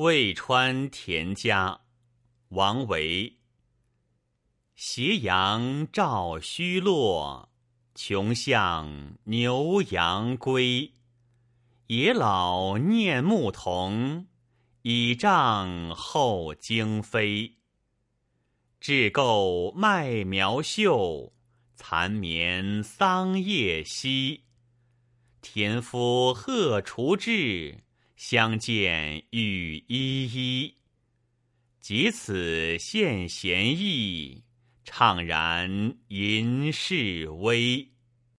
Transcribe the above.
渭川田家，王维。斜阳照虚落，穷巷牛羊归。野老念牧童，倚杖后惊飞。雉构麦苗秀，蚕眠桑叶稀。田夫荷锄至。相见欲依依，及此献贤意，怅然吟世微。